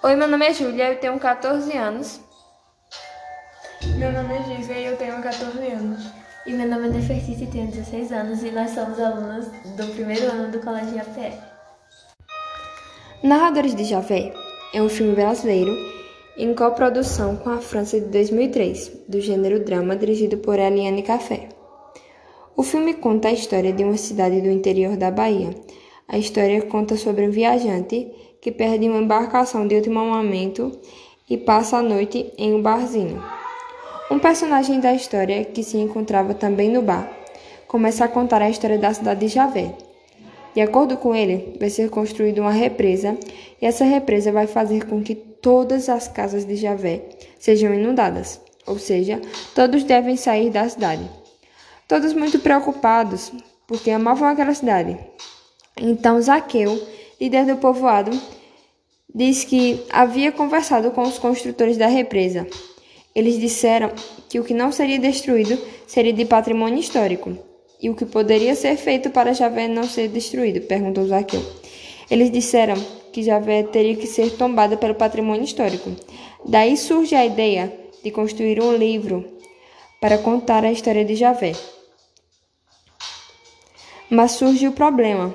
Oi, meu nome é Júlia, eu tenho 14 anos. Meu nome é Giza e eu tenho 14 anos. E meu nome é Nefertiti e tenho 16 anos e nós somos alunos do primeiro ano do Colégio IAPE. Narradores de Javé é um filme brasileiro em coprodução com a França de 2003, do gênero drama, dirigido por Eliane Café. O filme conta a história de uma cidade do interior da Bahia. A história conta sobre um viajante que perde uma embarcação de último momento e passa a noite em um barzinho. Um personagem da história, que se encontrava também no bar, começa a contar a história da cidade de Javé. De acordo com ele, vai ser construída uma represa e essa represa vai fazer com que todas as casas de Javé sejam inundadas, ou seja, todos devem sair da cidade. Todos muito preocupados, porque amavam aquela cidade. Então Zaqueu, líder do povoado, diz que havia conversado com os construtores da represa eles disseram que o que não seria destruído seria de patrimônio histórico. E o que poderia ser feito para Javé não ser destruído? perguntou Zaqueu. Eles disseram que Javé teria que ser tombada pelo patrimônio histórico. Daí surge a ideia de construir um livro para contar a história de Javé. Mas surge o problema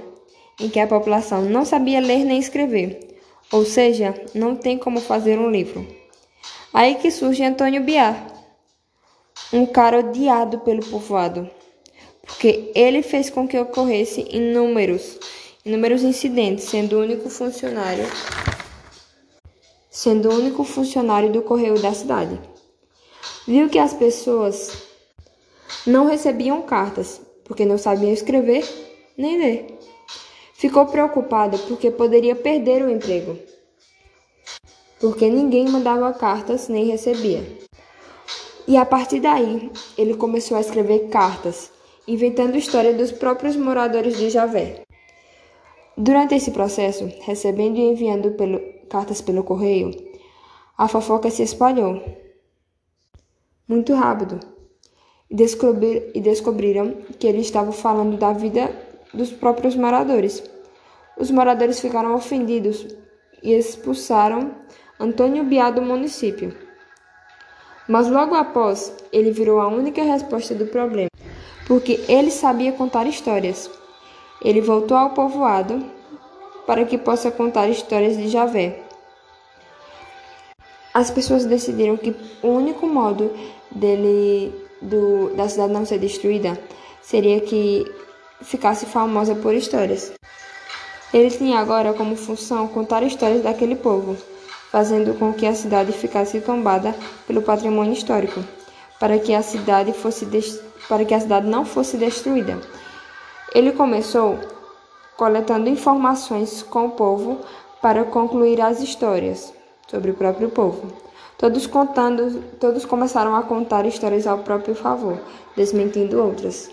em que a população não sabia ler nem escrever, ou seja, não tem como fazer um livro. Aí que surge Antônio Biar, um cara odiado pelo povoado, porque ele fez com que ocorresse inúmeros, inúmeros incidentes, sendo o único funcionário, sendo o único funcionário do correio da cidade. Viu que as pessoas não recebiam cartas, porque não sabiam escrever nem ler. Ficou preocupado porque poderia perder o emprego porque ninguém mandava cartas nem recebia. E a partir daí, ele começou a escrever cartas, inventando história dos próprios moradores de Javé. Durante esse processo, recebendo e enviando pelo, cartas pelo correio, a fofoca se espalhou muito rápido e, descobrir, e descobriram que ele estava falando da vida dos próprios moradores. Os moradores ficaram ofendidos e expulsaram Antônio Biá do município. Mas logo após, ele virou a única resposta do problema, porque ele sabia contar histórias. Ele voltou ao povoado para que possa contar histórias de Javé. As pessoas decidiram que o único modo dele do, da cidade não ser destruída seria que ficasse famosa por histórias. Ele tinha agora como função contar histórias daquele povo fazendo com que a cidade ficasse tombada pelo patrimônio histórico, para que a cidade fosse para que a cidade não fosse destruída. Ele começou coletando informações com o povo para concluir as histórias sobre o próprio povo. Todos contando, todos começaram a contar histórias ao próprio favor, desmentindo outras.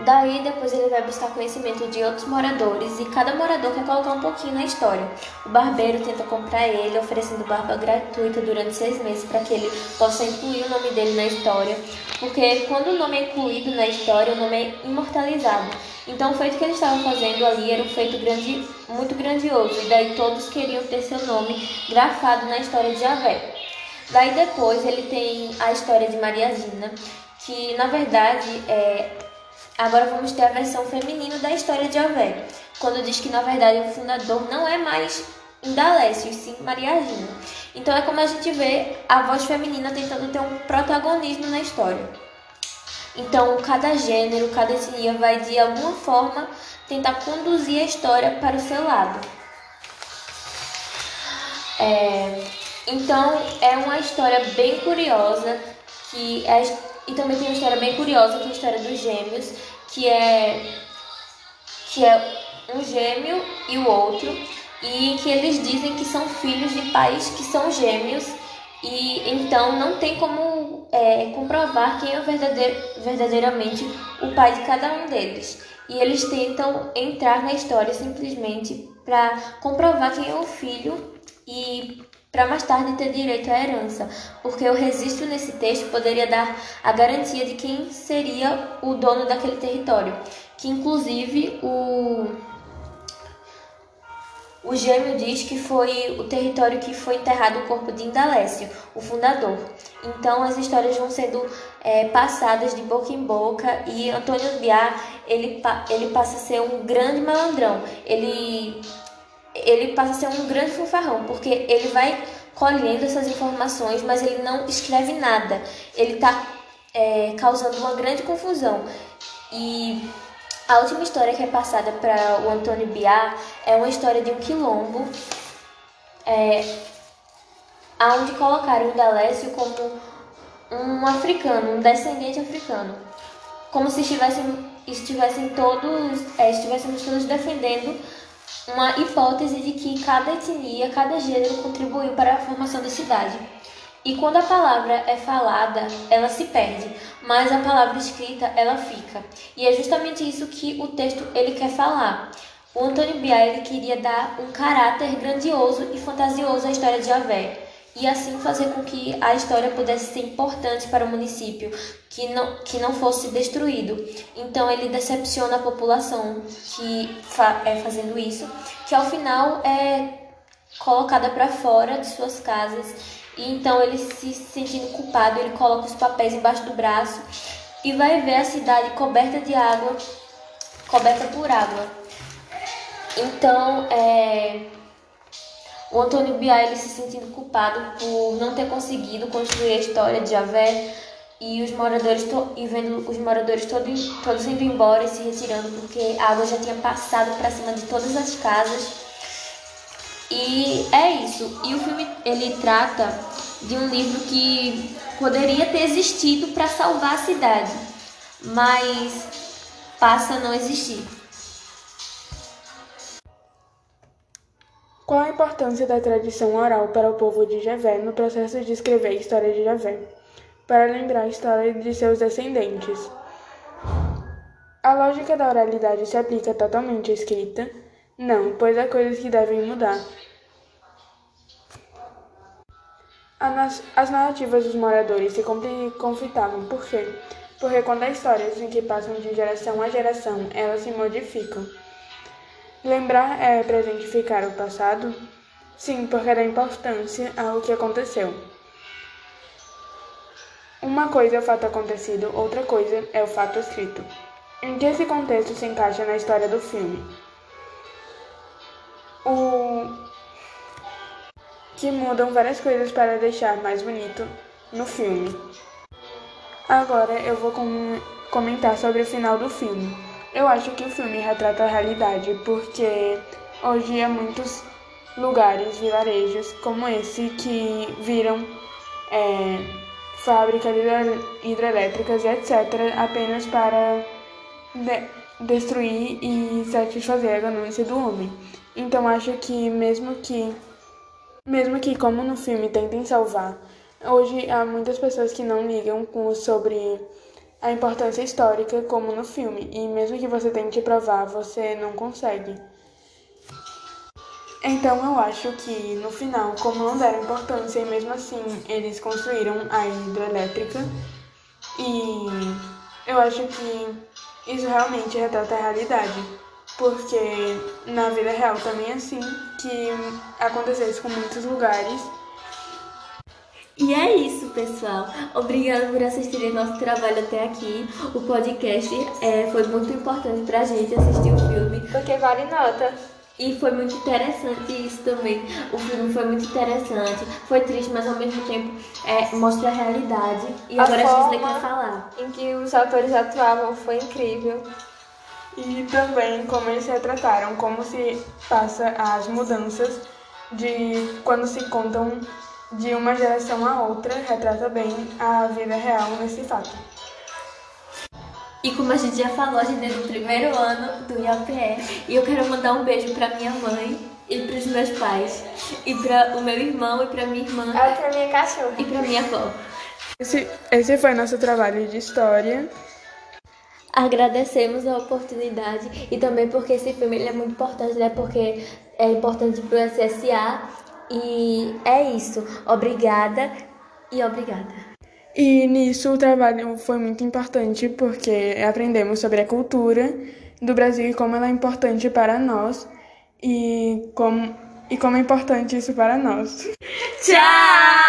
Daí, depois ele vai buscar conhecimento de outros moradores e cada morador quer colocar um pouquinho na história. O barbeiro tenta comprar ele, oferecendo barba gratuita durante seis meses para que ele possa incluir o nome dele na história, porque quando o nome é incluído na história, o nome é imortalizado. Então, o feito que ele estava fazendo ali era um feito grande, muito grandioso, e daí todos queriam ter seu nome grafado na história de Javé. Daí depois ele tem a história de Mariazina, que na verdade é Agora vamos ter a versão feminina da história de Javé, quando diz que na verdade o fundador não é mais Indalécio, sim Maria Gina. Então é como a gente vê a voz feminina tentando ter um protagonismo na história. Então cada gênero, cada etnia vai de alguma forma tentar conduzir a história para o seu lado. É, então é uma história bem curiosa que é e também tem uma história bem curiosa, que é a história dos gêmeos, que é que é um gêmeo e o outro, e que eles dizem que são filhos de pais que são gêmeos, e então não tem como é, comprovar quem é verdadeir, verdadeiramente o pai de cada um deles. E eles tentam entrar na história simplesmente para comprovar quem é o filho e para mais tarde ter direito à herança, porque o registro nesse texto poderia dar a garantia de quem seria o dono daquele território, que inclusive o O gêmeo diz que foi o território que foi enterrado o corpo de Indalécio, o fundador. Então as histórias vão sendo é, passadas de boca em boca e Antônio Biá ele, ele passa a ser um grande malandrão. Ele, ele passa a ser um grande fanfarrão, porque ele vai colhendo essas informações, mas ele não escreve nada. Ele está é, causando uma grande confusão. E a última história que é passada para o Antônio Biá é uma história de um quilombo, é, onde colocaram o Dalécio como um africano, um descendente africano, como se estivessem, estivessem todos, é, estivéssemos todos defendendo uma hipótese de que cada etnia, cada gênero contribuiu para a formação da cidade. E quando a palavra é falada, ela se perde, mas a palavra escrita, ela fica. E é justamente isso que o texto ele quer falar. O Antônio Biá ele queria dar um caráter grandioso e fantasioso à história de Javé e assim fazer com que a história pudesse ser importante para o município, que não, que não fosse destruído. Então ele decepciona a população que fa é fazendo isso, que ao final é colocada para fora de suas casas e então ele se sentindo culpado, ele coloca os papéis embaixo do braço e vai ver a cidade coberta de água, coberta por água. Então, é, o Antônio ele se sentindo culpado por não ter conseguido construir a história de Javé e os moradores e vendo os moradores todos, todos indo embora e se retirando porque a água já tinha passado para cima de todas as casas e é isso. E o filme ele trata de um livro que poderia ter existido para salvar a cidade, mas passa a não existir. Qual a importância da tradição oral para o povo de Javé no processo de escrever a história de Javé, para lembrar a história de seus descendentes? A lógica da oralidade se aplica totalmente à escrita? Não, pois há coisas que devem mudar. As narrativas dos moradores se conflitavam. Por quê? Porque quando as histórias em que passam de geração a geração, elas se modificam. Lembrar é presentificar o passado? Sim, porque dá importância ao que aconteceu. Uma coisa é o fato acontecido, outra coisa é o fato escrito. Em que esse contexto se encaixa na história do filme? O que mudam várias coisas para deixar mais bonito no filme. Agora eu vou com comentar sobre o final do filme. Eu acho que o filme retrata a realidade porque hoje há muitos lugares, vilarejos como esse que viram é, fábricas hidrelétricas e etc. apenas para de destruir e satisfazer a ganância do homem. Então acho que mesmo que mesmo que, como no filme, tentem salvar, hoje há muitas pessoas que não ligam com, sobre a importância histórica, como no filme, e mesmo que você tente provar, você não consegue. Então eu acho que no final, como não deram importância e mesmo assim eles construíram a hidrelétrica, e eu acho que isso realmente retrata a realidade porque na vida real também é assim que acontecesse com muitos lugares. E é isso, pessoal. Obrigada por assistirem nosso trabalho até aqui. O podcast é, foi muito importante pra gente assistir o filme. Porque vale nota. E foi muito interessante isso também. O filme foi muito interessante. Foi triste, mas ao mesmo tempo é, mostra a realidade. E a agora a Gisele quer falar. Em que os atores atuavam foi incrível e também como eles retrataram, como se passa as mudanças de quando se contam de uma geração a outra, retrata bem a vida real nesse fato. E como a gente já falou, a gente é do primeiro ano do IAPE e eu quero mandar um beijo para minha mãe e para os meus pais e para o meu irmão e para minha irmã. E para minha cachorra. E para minha avó. Esse, esse foi nosso trabalho de história. Agradecemos a oportunidade e também porque esse filme ele é muito importante, né? Porque é importante para o SSA e é isso. Obrigada e obrigada. E nisso o trabalho foi muito importante porque aprendemos sobre a cultura do Brasil e como ela é importante para nós. e como, e como é importante isso para nós. Tchau!